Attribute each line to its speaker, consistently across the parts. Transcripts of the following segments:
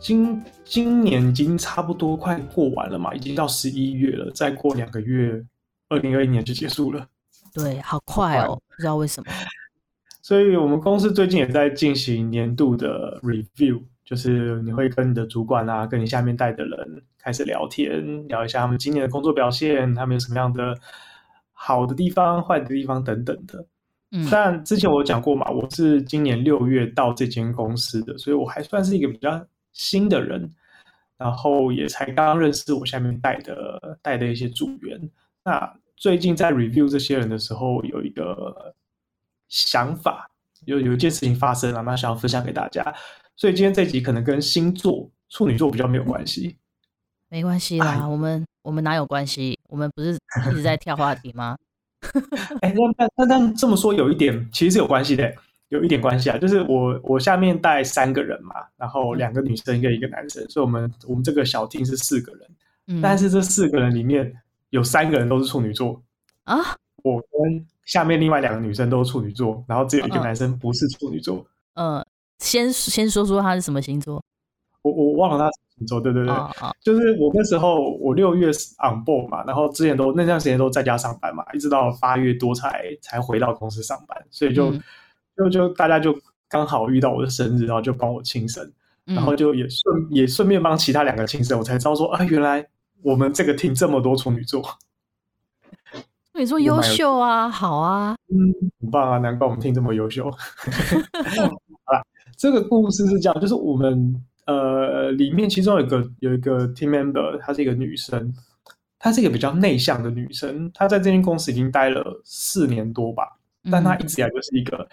Speaker 1: 今今年已经差不多快过完了嘛，已经到十一月了，再过两个月，二零二一年就结束了。
Speaker 2: 对，好快哦，不知道为什么。
Speaker 1: 所以我们公司最近也在进行年度的 review，就是你会跟你的主管啊，跟你下面带的人开始聊天，聊一下他们今年的工作表现，他们有什么样的好的地方、坏的地方等等的。嗯，但之前我讲过嘛，我是今年六月到这间公司的，所以我还算是一个比较新的人，然后也才刚刚认识我下面带的带的一些组员。那最近在 review 这些人的时候，有一个想法，有有一件事情发生了，那想要分享给大家。所以今天这集可能跟星座处女座比较没有关系，
Speaker 2: 没关系啦，哎、我们我们哪有关系？我们不是一直在跳话题吗？
Speaker 1: 哎，那那那这么说有一点其实是有关系的。有一点关系啊，就是我我下面带三个人嘛，然后两个女生跟一个男生，所以我们我们这个小厅是四个人，嗯，但是这四个人里面有三个人都是处女座啊，我跟下面另外两个女生都是处女座，然后只有一个男生不是处女座。
Speaker 2: 嗯，先先说说他是什么星座，
Speaker 1: 我我忘了他什么星座，对对对，哦哦，就是我那时候我六月 on board 嘛，然后之前都那段时间都在家上班嘛，一直到八月多才才回到公司上班，所以就。嗯就就大家就刚好遇到我的生日，然后就帮我庆生，嗯、然后就也顺也顺便帮其他两个庆生，我才知道说啊，原来我们这个厅这么多处女座，
Speaker 2: 处女座优秀啊，好啊，
Speaker 1: 嗯，很棒啊，难怪我们厅这么优秀。好了，这个故事是这样，就是我们呃里面其中有一个有一个 team member，她是一个女生，她是一个比较内向的女生，她在这间公司已经待了四年多吧，但她一直以来就是一个。嗯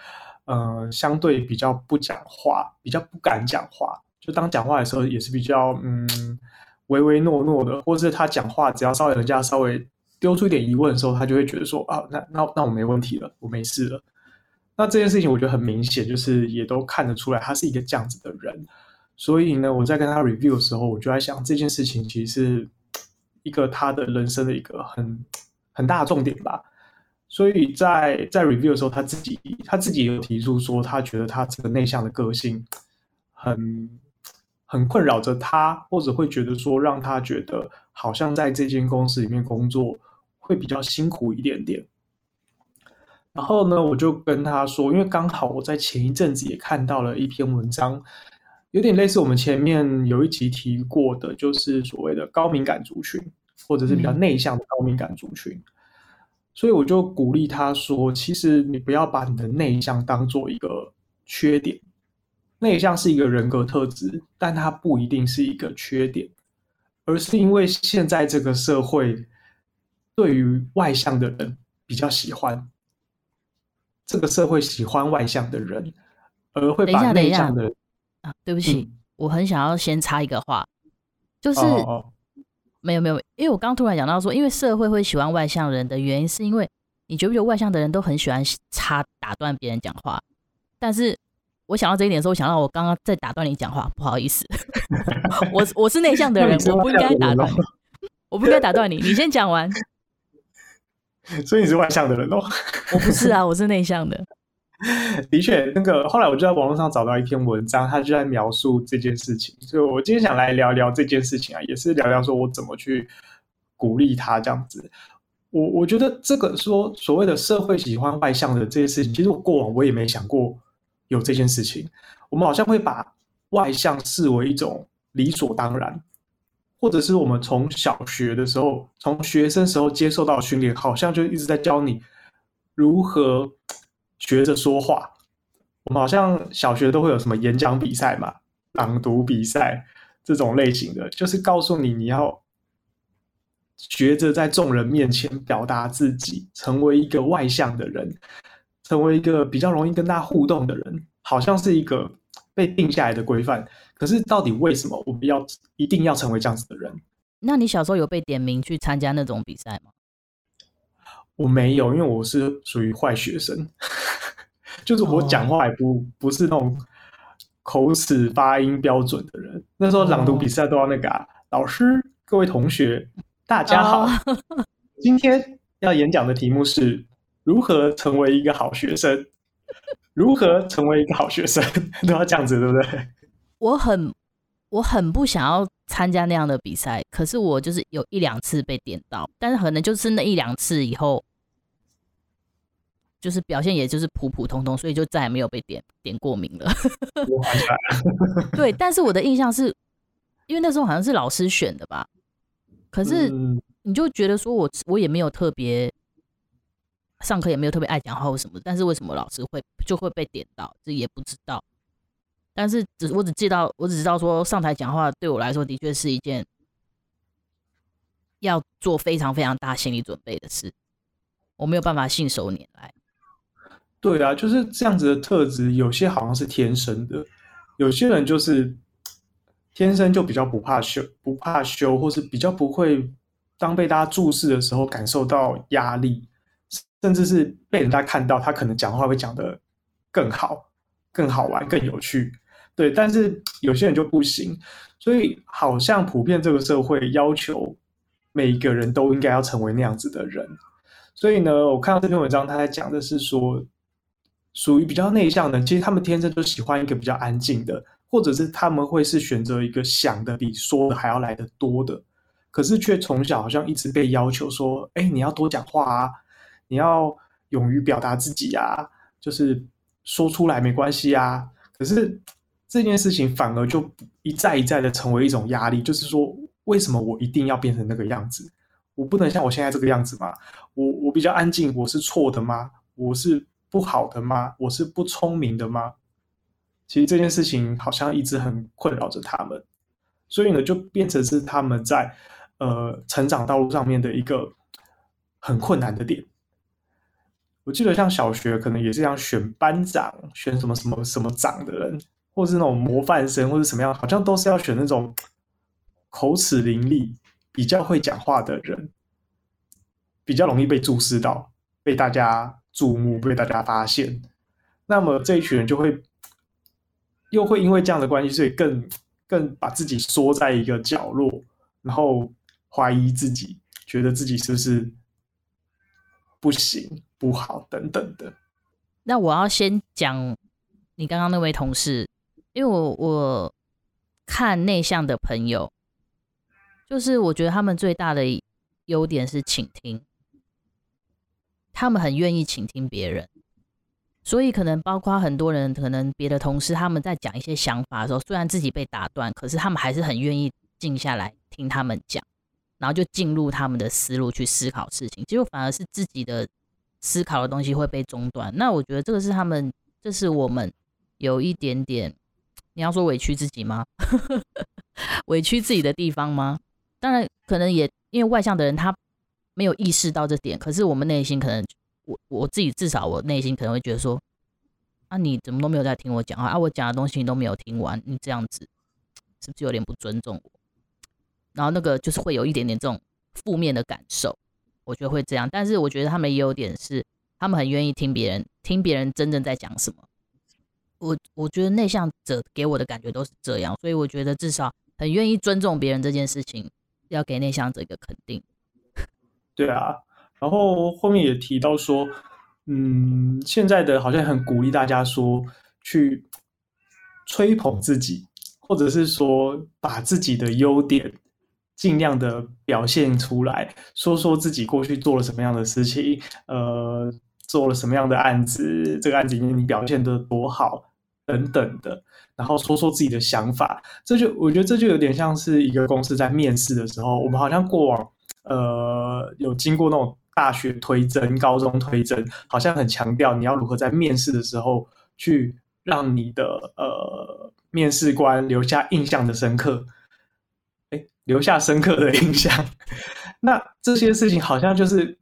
Speaker 1: 呃，相对比较不讲话，比较不敢讲话。就当讲话的时候，也是比较嗯唯唯诺诺的，或者是他讲话，只要稍微人家稍微丢出一点疑问的时候，他就会觉得说啊，那那那我没问题了，我没事了。那这件事情我觉得很明显，就是也都看得出来，他是一个这样子的人。所以呢，我在跟他 review 的时候，我就在想，这件事情其实是一个他的人生的一个很很大的重点吧。所以在在 review 的时候，他自己他自己也有提出说，他觉得他这个内向的个性很很困扰着他，或者会觉得说，让他觉得好像在这间公司里面工作会比较辛苦一点点。然后呢，我就跟他说，因为刚好我在前一阵子也看到了一篇文章，有点类似我们前面有一集提过的，就是所谓的高敏感族群，或者是比较内向的高敏感族群。嗯所以我就鼓励他说：“其实你不要把你的内向当做一个缺点，内向是一个人格特质，但它不一定是一个缺点，而是因为现在这个社会对于外向的人比较喜欢，这个社会喜欢外向的人，而会把内向的人
Speaker 2: 啊，对不起，嗯，我很想要先插一个话，就是。哦哦”没有没有，因为我刚突然讲到说，因为社会会喜欢外向人的原因，是因为你觉不觉得外向的人都很喜欢插打断别人讲话？但是我想到这一点的时候，我想到我刚刚在打断你讲话，不好意思，我我是内向的人，我不应该打断你，我不应该打断你，你先讲完。
Speaker 1: 所以你是外向的人哦？
Speaker 2: 我不是啊，我是内向的。
Speaker 1: 的确，那个后来我就在网络上找到一篇文章，他就在描述这件事情，所以我今天想来聊聊这件事情啊，也是聊聊说我怎么去鼓励他这样子。我我觉得这个说所谓的社会喜欢外向的这些事情，其实我过往我也没想过有这件事情。我们好像会把外向视为一种理所当然，或者是我们从小学的时候，从学生时候接受到训练，好像就一直在教你如何。学着说话，我们好像小学都会有什么演讲比赛嘛、朗读比赛这种类型的，就是告诉你你要学着在众人面前表达自己，成为一个外向的人，成为一个比较容易跟大家互动的人，好像是一个被定下来的规范。可是到底为什么我们要一定要成为这样子的人？
Speaker 2: 那你小时候有被点名去参加那种比赛吗？
Speaker 1: 我没有，因为我是属于坏学生，就是我讲话也不、哦、不是那种口齿发音标准的人。那时候朗读比赛都要那个啊，哦、老师、各位同学，大家好，哦、今天要演讲的题目是如何成为一个好学生。如何成为一个好学生，都要这样子，对不对？
Speaker 2: 我很我很不想要参加那样的比赛，可是我就是有一两次被点到，但是可能就是那一两次以后，就是表现也就是普普通通，所以就再也没有被点点过名了。对，但是我的印象是，因为那时候好像是老师选的吧，可是你就觉得说我我也没有特别。上课也没有特别爱讲话或什么，但是为什么老师会就会被点到，这也不知道。但是只我只记到，我只知道说上台讲话对我来说的确是一件要做非常非常大心理准备的事，我没有办法信手拈来。
Speaker 1: 对啊，就是这样子的特质，有些好像是天生的，有些人就是天生就比较不怕羞，不怕羞，或是比较不会当被大家注视的时候感受到压力。甚至是被人家看到，他可能讲话会讲得更好、更好玩、更有趣，对。但是有些人就不行，所以好像普遍这个社会要求每一个人都应该要成为那样子的人。所以呢，我看到这篇文章，他在讲的是说，属于比较内向的，其实他们天生就喜欢一个比较安静的，或者是他们会是选择一个想的比说的还要来得多的，可是却从小好像一直被要求说，哎，你要多讲话啊。你要勇于表达自己啊，就是说出来没关系啊。可是这件事情反而就一再一再的成为一种压力，就是说，为什么我一定要变成那个样子？我不能像我现在这个样子吗？我我比较安静，我是错的吗？我是不好的吗？我是不聪明的吗？其实这件事情好像一直很困扰着他们，所以呢，就变成是他们在呃成长道路上面的一个很困难的点。我记得像小学可能也是这样选班长，选什么什么什么长的人，或是那种模范生，或者什么样，好像都是要选那种口齿伶俐、比较会讲话的人，比较容易被注视到，被大家注目，被大家发现。那么这一群人就会又会因为这样的关系，所以更更把自己缩在一个角落，然后怀疑自己，觉得自己是不是不行。不好，等等的。
Speaker 2: 那我要先讲你刚刚那位同事，因为我我看内向的朋友，就是我觉得他们最大的优点是倾听，他们很愿意倾听别人，所以可能包括很多人，可能别的同事他们在讲一些想法的时候，虽然自己被打断，可是他们还是很愿意静下来听他们讲，然后就进入他们的思路去思考事情，结果反而是自己的。思考的东西会被中断，那我觉得这个是他们，这是我们有一点点，你要说委屈自己吗？委屈自己的地方吗？当然，可能也因为外向的人他没有意识到这点，可是我们内心可能，我我自己至少我内心可能会觉得说，啊，你怎么都没有在听我讲话啊？我讲的东西你都没有听完，你这样子是不是有点不尊重我？然后那个就是会有一点点这种负面的感受。我觉得会这样，但是我觉得他们也有点是，他们很愿意听别人，听别人真正在讲什么。我我觉得内向者给我的感觉都是这样，所以我觉得至少很愿意尊重别人这件事情，要给内向者一个肯定。
Speaker 1: 对啊，然后后面也提到说，嗯，现在的好像很鼓励大家说去吹捧自己，或者是说把自己的优点。尽量的表现出来，说说自己过去做了什么样的事情，呃，做了什么样的案子，这个案子里面你表现得多好，等等的，然后说说自己的想法，这就我觉得这就有点像是一个公司在面试的时候，我们好像过往呃有经过那种大学推甄、高中推甄，好像很强调你要如何在面试的时候去让你的呃面试官留下印象的深刻。留下深刻的印象。那这些事情好像就是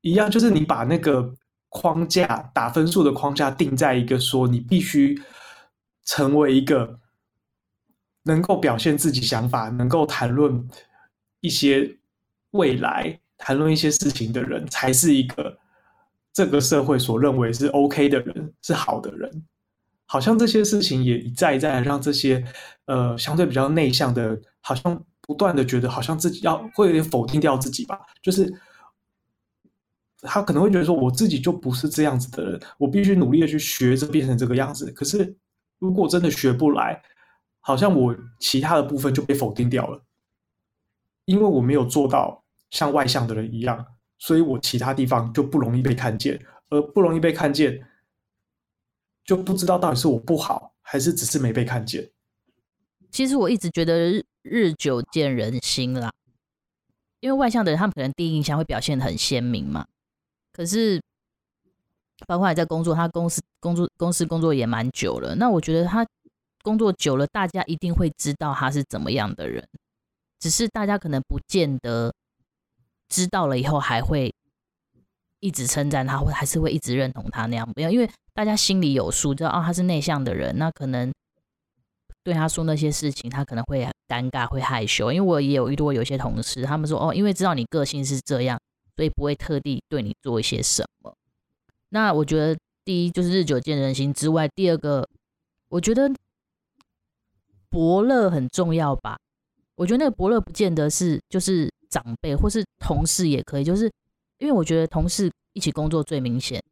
Speaker 1: 一样，就是你把那个框架打分数的框架定在一个说你必须成为一个能够表现自己想法、能够谈论一些未来、谈论一些事情的人，才是一个这个社会所认为是 OK 的人，是好的人。好像这些事情也一再一再让这些呃相对比较内向的，好像不断的觉得好像自己要会有点否定掉自己吧，就是他可能会觉得说，我自己就不是这样子的人，我必须努力的去学着变成这个样子。可是如果真的学不来，好像我其他的部分就被否定掉了，因为我没有做到像外向的人一样，所以我其他地方就不容易被看见，而不容易被看见。就不知道到底是我不好，还是只是没被看见。
Speaker 2: 其实我一直觉得日久见人心啦，因为外向的人他们可能第一印象会表现得很鲜明嘛。可是，包括还在工作，他公司工作公司工作也蛮久了。那我觉得他工作久了，大家一定会知道他是怎么样的人，只是大家可能不见得知道了以后还会一直称赞他，或还是会一直认同他那样，不要因为。大家心里有数，知道哦，他是内向的人，那可能对他说那些事情，他可能会尴尬、会害羞。因为我也有遇到有些同事，他们说哦，因为知道你个性是这样，所以不会特地对你做一些什么。那我觉得，第一就是日久见人心之外，第二个，我觉得伯乐很重要吧。我觉得那个伯乐不见得是就是长辈或是同事也可以，就是因为我觉得同事一起工作最明显。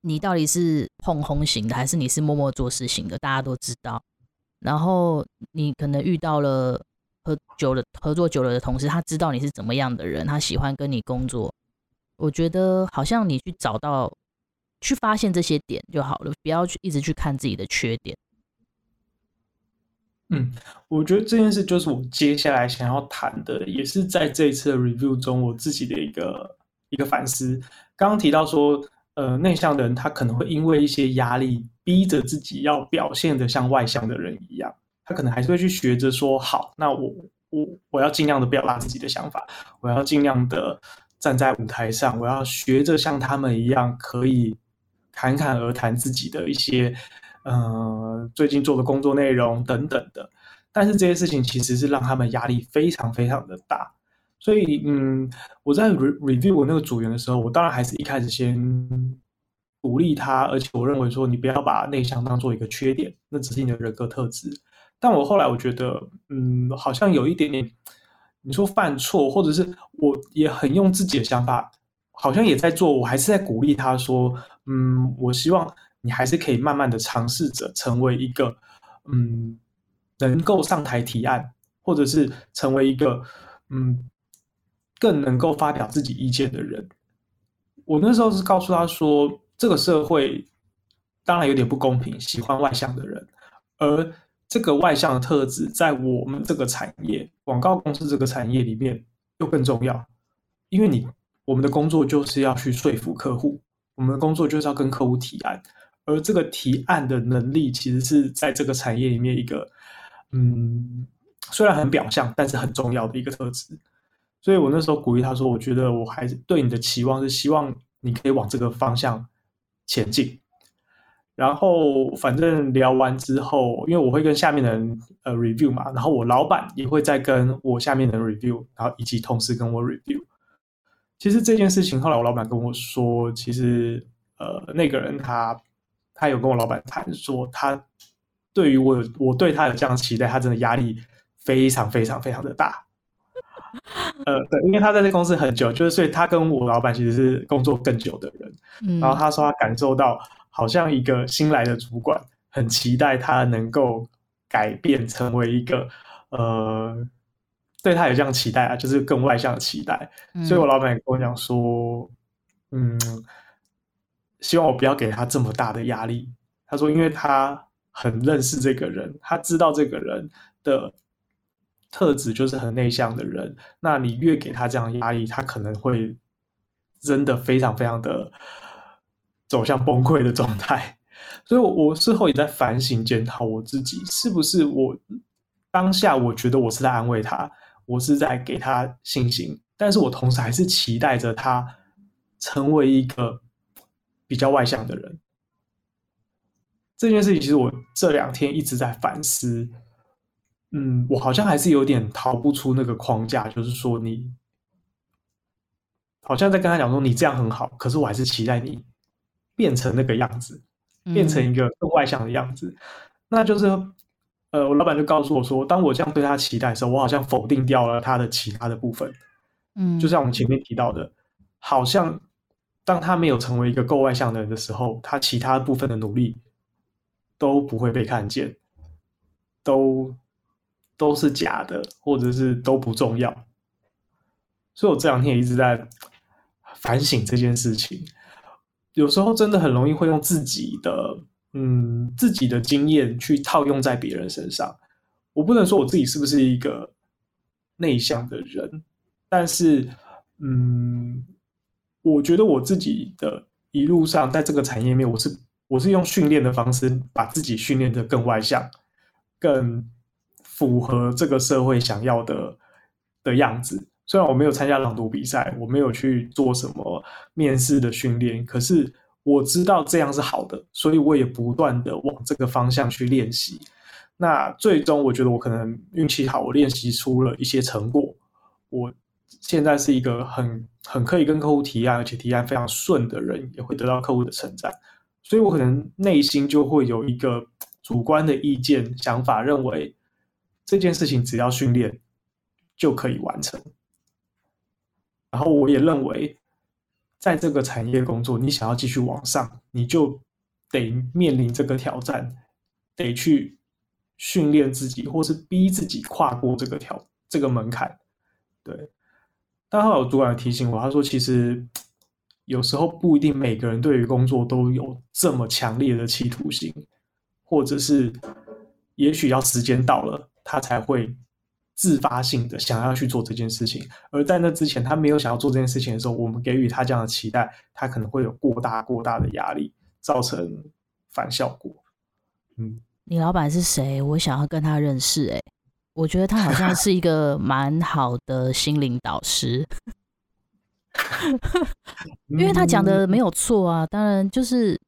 Speaker 2: 你到底是碰红型的，还是你是默默做事型的？大家都知道。然后你可能遇到了合久了合作久了的同事，他知道你是怎么样的人，他喜欢跟你工作。我觉得好像你去找到、去发现这些点就好了，不要去一直去看自己的缺点。
Speaker 1: 嗯，我觉得这件事就是我接下来想要谈的，也是在这一次的 review 中我自己的一个一个反思。刚刚提到说。呃，内向的人他可能会因为一些压力，逼着自己要表现得像外向的人一样，他可能还是会去学着说，好，那我我我要尽量的表达自己的想法，我要尽量的站在舞台上，我要学着像他们一样，可以侃侃而谈自己的一些，呃，最近做的工作内容等等的。但是这些事情其实是让他们压力非常非常的大。所以，嗯，我在 re review 我那个组员的时候，我当然还是一开始先鼓励他，而且我认为说，你不要把内向当做一个缺点，那只是你的人格特质。但我后来我觉得，嗯，好像有一点点，你说犯错，或者是我也很用自己的想法，好像也在做，我还是在鼓励他说，嗯，我希望你还是可以慢慢的尝试着成为一个，嗯，能够上台提案，或者是成为一个，嗯。更能够发表自己意见的人，我那时候是告诉他说，这个社会当然有点不公平，喜欢外向的人，而这个外向的特质在我们这个产业，广告公司这个产业里面又更重要，因为你我们的工作就是要去说服客户，我们的工作就是要跟客户提案，而这个提案的能力其实是在这个产业里面一个，嗯，虽然很表象，但是很重要的一个特质。所以我那时候鼓励他说：“我觉得我还是对你的期望是希望你可以往这个方向前进。”然后反正聊完之后，因为我会跟下面的人呃 review 嘛，然后我老板也会再跟我下面的人 review，然后以及同事跟我 review。其实这件事情后来我老板跟我说，其实呃那个人他他有跟我老板谈说，他对于我我对他有这样的期待，他真的压力非常非常非常的大。呃，对，因为他在这公司很久，就是所以他跟我老板其实是工作更久的人。嗯，然后他说他感受到，好像一个新来的主管很期待他能够改变，成为一个呃，对他有这样期待啊，就是更外向的期待。嗯，所以我老板也跟我讲说，嗯，希望我不要给他这么大的压力。他说，因为他很认识这个人，他知道这个人的。特质就是很内向的人，那你越给他这样压力，他可能会真的非常非常的走向崩溃的状态。所以，我我事后也在反省检讨我自己，是不是我当下我觉得我是在安慰他，我是在给他信心，但是我同时还是期待着他成为一个比较外向的人。这件事情其实我这两天一直在反思。嗯，我好像还是有点逃不出那个框架，就是说你好像在跟他讲说你这样很好，可是我还是期待你变成那个样子，变成一个更外向的样子。嗯、那就是呃，我老板就告诉我说，当我这样对他期待的时候，我好像否定掉了他的其他的部分。嗯，就像我们前面提到的，好像当他没有成为一个够外向的人的时候，他其他部分的努力都不会被看见，都都是假的，或者是都不重要。所以我这两天也一直在反省这件事情。有时候真的很容易会用自己的嗯自己的经验去套用在别人身上。我不能说我自己是不是一个内向的人。但是，嗯，我觉得我自己的一路上，在这个产业面，我是我是用训练的方式，把自己训练得更外向，更符合这个社会想要的的样子。虽然我没有参加朗读比赛，我没有去做什么面试的训练，可是我知道这样是好的，所以我也不断的往这个方向去练习。那最终，我觉得我可能运气好，我练习出了一些成果，我。现在是一个很很可以跟客户提案，而且提案非常顺的人，也会得到客户的称赞。所以我可能内心就会有一个主观的意见想法，认为这件事情只要训练就可以完成。然后我也认为，在这个产业工作，你想要继续往上，你就得面临这个挑战，得去训练自己，或是逼自己跨过这个挑这个门槛。对。但后来有主管提醒我，他说：“其实有时候不一定每个人对于工作都有这么强烈的企图心，或者是也许要时间到了，他才会自发性的想要去做这件事情。而在那之前，他没有想要做这件事情的时候，我们给予他这样的期待，他可能会有过大过大的压力，造成反效果。”嗯，
Speaker 2: 你老板是谁？我想要跟他认识、欸。哎。我觉得他好像是一个蛮好的心灵导师，因为他讲的没有错啊。当然，就是我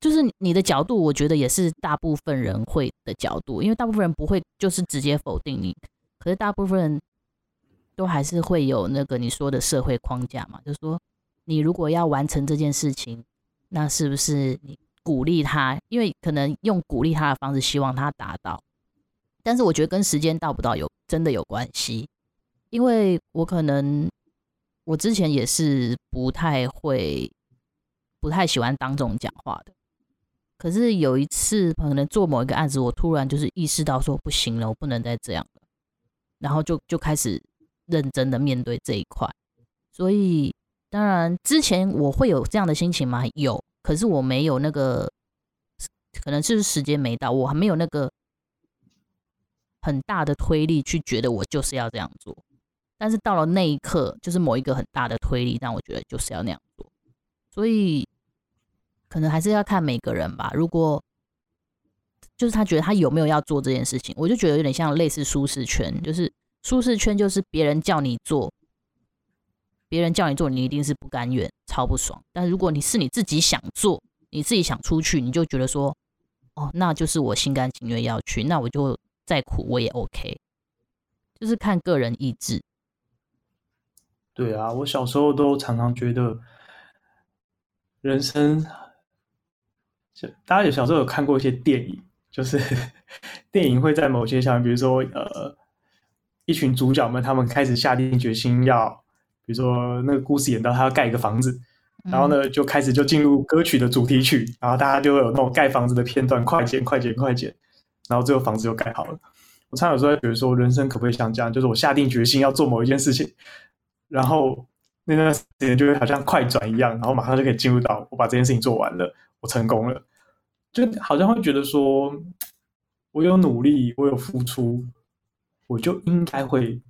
Speaker 2: 就是你的角度，我觉得也是大部分人会的角度，因为大部分人不会就是直接否定你，可是大部分人都还是会有那个你说的社会框架嘛，就是说你如果要完成这件事情，那是不是你鼓励他？因为可能用鼓励他的方式，希望他达到。但是我觉得跟时间到不到有真的有关系，因为我可能我之前也是不太会、不太喜欢当众讲话的。可是有一次可能做某一个案子，我突然就是意识到说不行了，我不能再这样了，然后就就开始认真的面对这一块。所以当然之前我会有这样的心情吗？有，可是我没有那个，可能是时间没到，我还没有那个。很大的推力去觉得我就是要这样做，但是到了那一刻，就是某一个很大的推力让我觉得就是要那样做，所以可能还是要看每个人吧。如果就是他觉得他有没有要做这件事情，我就觉得有点像类似舒适圈，就是舒适圈就是别人叫你做，别人叫你做，你一定是不甘愿，超不爽。但如果你是你自己想做，你自己想出去，你就觉得说，哦，那就是我心甘情愿要去，那我就。再苦我也 OK，就是看个人意志。
Speaker 1: 对啊，我小时候都常常觉得，人生，大家有小时候有看过一些电影，就是 电影会在某些像，比如说呃，一群主角们他们开始下定决心要，比如说那个故事演到他要盖一个房子，然后呢就开始就进入歌曲的主题曲，然后大家就会有那种盖房子的片段，快剪快剪快剪。然后最后房子就盖好了。我常有时候觉得说，人生可不可以像这样？就是我下定决心要做某一件事情，然后那段时间就会好像快转一样，然后马上就可以进入到我把这件事情做完了，我成功了，就好像会觉得说，我有努力，我有付出，我就应该会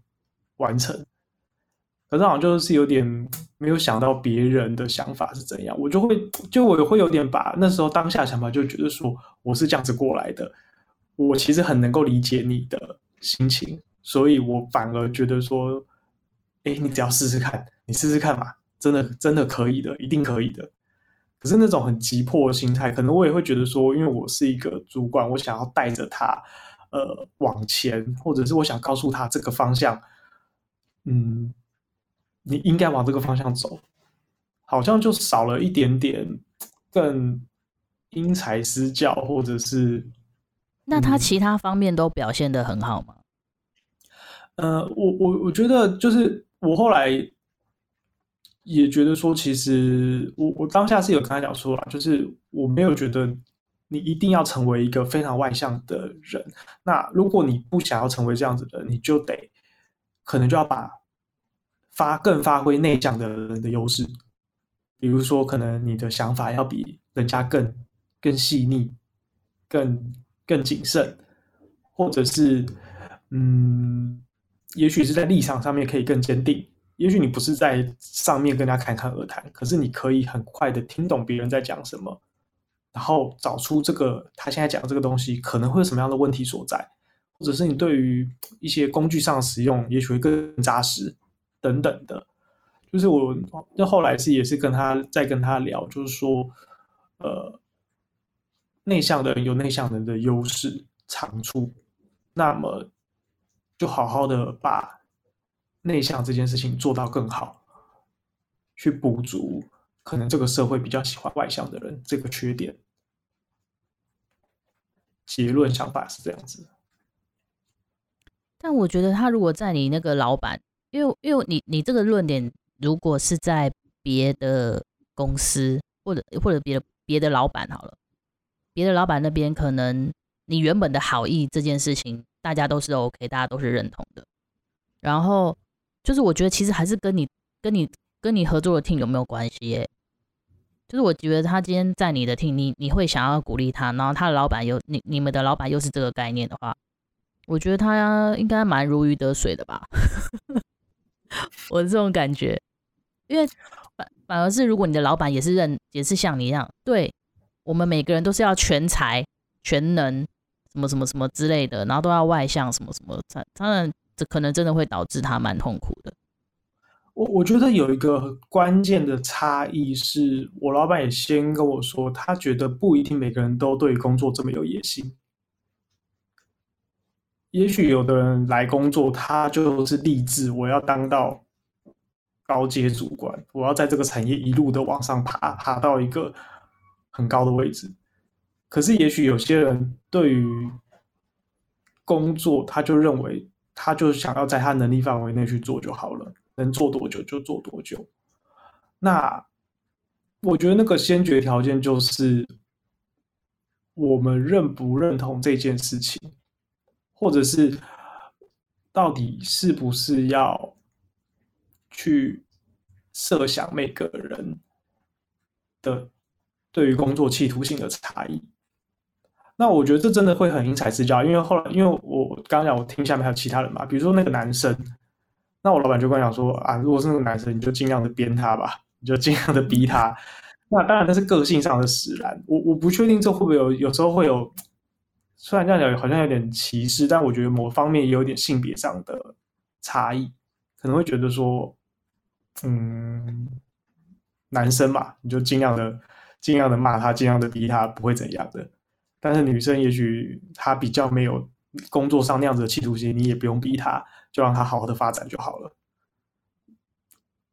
Speaker 1: 完成。可是好像就是有点没有想到别人的想法是怎样，我就会就我会有点把那时候当下想法就觉得说，我是这样子过来的。我其实很能够理解你的心情，所以我反而觉得说，哎，你只要试试看，你试试看嘛，真的真的可以的，一定可以的。可是那种很急迫的心态，可能我也会觉得说，因为我是一个主管，我想要带着他，呃往前，或者是我想告诉他这个方向，嗯，你应该往这个方向走，好像就少了一点点更因材施教，或者是。
Speaker 2: 那他其他方面都表现得很好吗？
Speaker 1: 呃，我我我觉得就是我后来也觉得说，其实我我当下是有跟他讲说啊，就是我没有觉得你一定要成为一个非常外向的人。那如果你不想要成为这样子的，你就得可能就要把发更发挥内向的人的优势，比如说可能你的想法要比人家更更细腻，更。更谨慎，或者是，嗯，也许是在立场上面可以更坚定。也许你不是在上面跟他侃侃而谈，可是你可以很快的听懂别人在讲什么，然后找出这个他现在讲的这个东西可能会有什么样的问题所在，或者是你对于一些工具上使用，也许会更扎实等等的。就是我那后来是也是跟他在跟他聊，就是说，呃。内向的人有内向人的优势长处，那么就好好的把内向这件事情做到更好，去补足可能这个社会比较喜欢外向的人这个缺点。结论想法是这样子，
Speaker 2: 但我觉得他如果在你那个老板，因为因为你你这个论点如果是在别的公司或者或者别的别的老板好了。别的老板那边可能你原本的好意这件事情，大家都是 OK，大家都是认同的。然后就是我觉得其实还是跟你、跟你、跟你合作的 team 有没有关系耶？就是我觉得他今天在你的 team，你你会想要鼓励他，然后他的老板又你你们的老板又是这个概念的话，我觉得他应该蛮如鱼得水的吧。我的这种感觉，因为反反而是如果你的老板也是认也是像你一样对。我们每个人都是要全才、全能，什么什么什么之类的，然后都要外向，什么什么，当然这可能真的会导致他蛮痛苦的。
Speaker 1: 我我觉得有一个关键的差异是，我老板也先跟我说，他觉得不一定每个人都对工作这么有野心。也许有的人来工作，他就是立志我要当到高阶主管，我要在这个产业一路的往上爬，爬到一个。很高的位置，可是也许有些人对于工作，他就认为他就想要在他能力范围内去做就好了，能做多久就做多久。那我觉得那个先决条件就是我们认不认同这件事情，或者是到底是不是要去设想每个人的。对于工作企图性的差异，那我觉得这真的会很因材施教，因为后来，因为我刚刚讲，我听下面还有其他人嘛，比如说那个男生，那我老板就跟我讲说啊，如果是那个男生，你就尽量的编他吧，你就尽量的逼他。那当然，那是个性上的使然，我我不确定这会不会有，有时候会有，虽然这样讲好像有点歧视，但我觉得某方面也有点性别上的差异，可能会觉得说，嗯，男生嘛，你就尽量的。尽量的骂他，尽量的逼他，不会怎样的。但是女生也许她比较没有工作上那样子的企图心，你也不用逼她，就让她好好的发展就好了。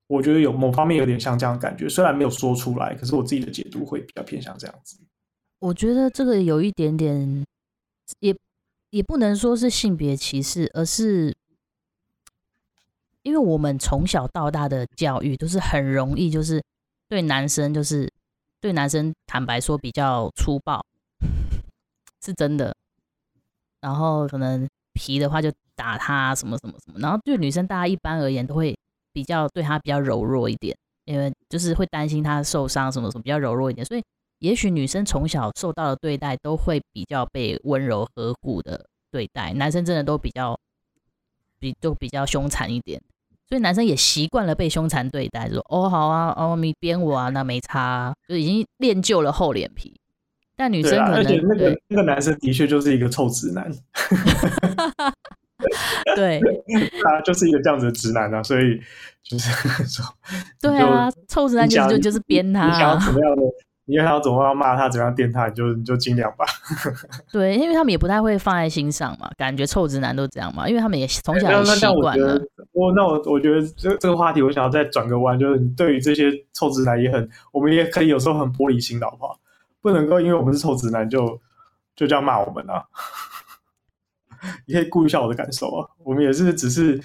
Speaker 1: 我觉得有某方面有点像这样感觉，虽然没有说出来，可是我自己的解读会比较偏向这样子。
Speaker 2: 我觉得这个有一点点，也也不能说是性别歧视，而是因为我们从小到大的教育都是很容易，就是对男生就是。对男生坦白说比较粗暴，是真的。然后可能皮的话就打他什么什么什么。然后对女生，大家一般而言都会比较对他比较柔弱一点，因为就是会担心他受伤什么什么，比较柔弱一点。所以也许女生从小受到的对待都会比较被温柔呵护的对待，男生真的都比较比都比较凶残一点。所以男生也习惯了被凶残对待，说哦好啊，哦你鞭我啊，那没差，就已经练就了厚脸皮。但女生可能、啊、而且
Speaker 1: 那个那个男生的确就是一个臭直男，
Speaker 2: 对，
Speaker 1: 他就是一个这样子的直男啊，所以就是 说，
Speaker 2: 对啊，臭直男就是就就是编他、啊，
Speaker 1: 你想要怎么样的，你看他怎么样骂他，怎么样电他，你就你就尽量吧。
Speaker 2: 对，因为他们也不太会放在心上嘛，感觉臭直男都这样嘛，因为他们也从小也习惯了。
Speaker 1: 我那我我觉得这这个话题，我想要再转个弯，就是你对于这些臭直男也很，我们也可以有时候很玻璃心的，好不好？不能够因为我们是臭直男就就这样骂我们啊！你可以顾一下我的感受啊，我们也是只是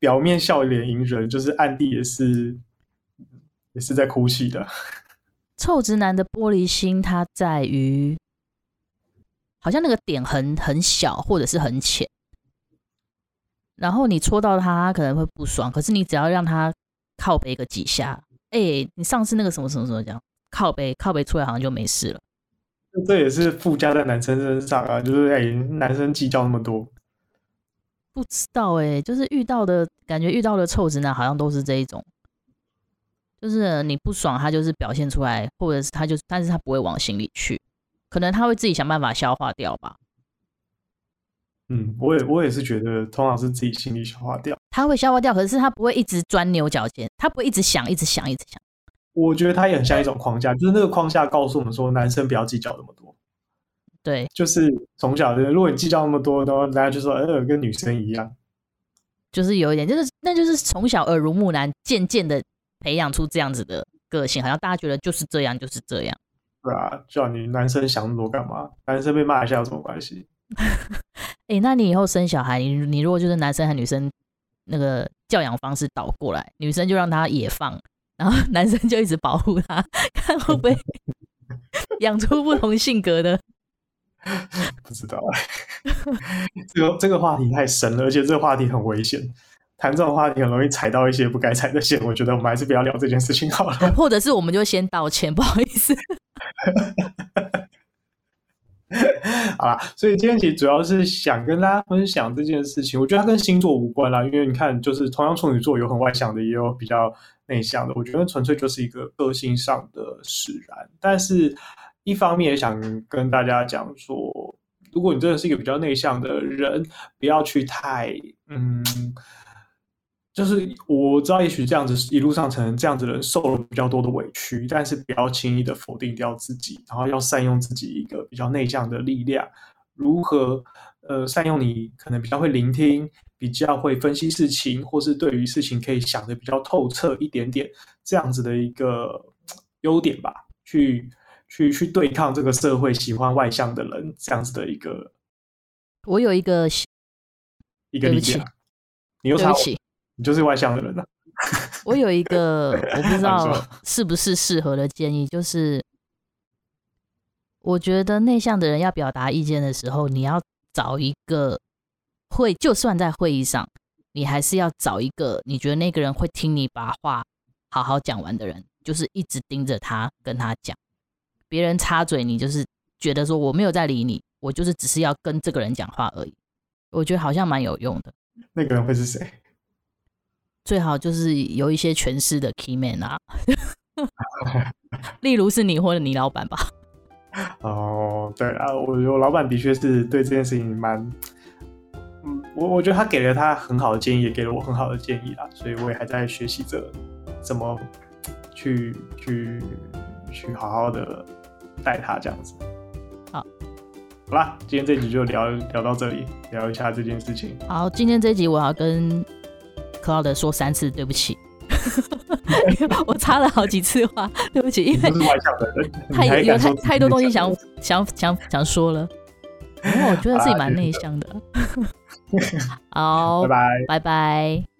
Speaker 1: 表面笑脸迎人，就是暗地也是也是在哭泣的。
Speaker 2: 臭直男的玻璃心，它在于好像那个点很很小，或者是很浅，然后你戳到他，他可能会不爽。可是你只要让他靠背个几下，哎、你上次那个什么什么什么讲靠背靠背出来，好像就没事了。
Speaker 1: 这也是附加在男生身上啊，就是哎、欸，男生计较那么多，
Speaker 2: 不知道哎、欸，就是遇到的感觉，遇到的臭直男好像都是这一种。就是你不爽，他就是表现出来，或者是他就，但是他不会往心里去，可能他会自己想办法消化掉吧。
Speaker 1: 嗯，我也我也是觉得，通常是自己心里消化掉。
Speaker 2: 他会消化掉，可是他不会一直钻牛角尖，他不会一直想，一直想，一直想。
Speaker 1: 我觉得他也很像一种框架，就是那个框架告诉我们说，男生不要计较那么多。
Speaker 2: 对，
Speaker 1: 就是从小的，如果你计较那么多，然后大家就说，呃，跟女生一样，
Speaker 2: 就是有一点，就是那就是从小耳濡目染，渐渐的。培养出这样子的个性，好像大家觉得就是这样，就是这样。
Speaker 1: 对啊，叫你男生想那么多干嘛？男生被骂一下有什么关系？
Speaker 2: 哎、欸，那你以后生小孩，你你如果就是男生和女生那个教养方式倒过来，女生就让他野放，然后 男生就一直保护他，看会不会 养出不同性格的？
Speaker 1: 不知道啊，这个这个话题太深了，而且这个话题很危险。谈这种话题很容易踩到一些不该踩的线，我觉得我们还是不要聊这件事情好了。
Speaker 2: 或者是我们就先道歉，不好意思。
Speaker 1: 好啦，所以今天其实主要是想跟大家分享这件事情。我觉得它跟星座无关啦，因为你看，就是同样处女座有很外向的，也有比较内向的。我觉得纯粹就是一个个性上的使然。但是一方面也想跟大家讲说，如果你真的是一个比较内向的人，不要去太嗯。就是我知道，也许这样子一路上成这样子的人受了比较多的委屈，但是不要轻易的否定掉自己，然后要善用自己一个比较内向的力量。如何呃善用你可能比较会聆听，比较会分析事情，或是对于事情可以想的比较透彻一点点，这样子的一个优点吧，去去去对抗这个社会喜欢外向的人这样子的一个。
Speaker 2: 我有一个
Speaker 1: 一个理解，你又插我。你就是外向的人了，啊。
Speaker 2: 我有一个 我不知道是不是适合的建议，就是我觉得内向的人要表达意见的时候，你要找一个会，就算在会议上，你还是要找一个你觉得那个人会听你把话好好讲完的人，就是一直盯着他跟他讲。别人插嘴，你就是觉得说我没有在理你，我就是只是要跟这个人讲话而已。我觉得好像蛮有用的。
Speaker 1: 那个人会是谁？
Speaker 2: 最好就是有一些权势的 key man 啊，例如是你或者你老板吧。
Speaker 1: 哦，对啊，我我老板的确是对这件事情蛮，嗯，我我觉得他给了他很好的建议，也给了我很好的建议啦，所以我也还在学习着怎么去去去好好的带他这样子。
Speaker 2: 好，
Speaker 1: 好啦，今天这集就聊聊到这里，聊一下这件事情。
Speaker 2: 好，今天这集我要跟。Cloud 说三次对不起，我插了好几次话，对不起，因为 太有太太多东西想想想想说了，因为我觉得自己蛮内向的。好，拜拜，拜拜。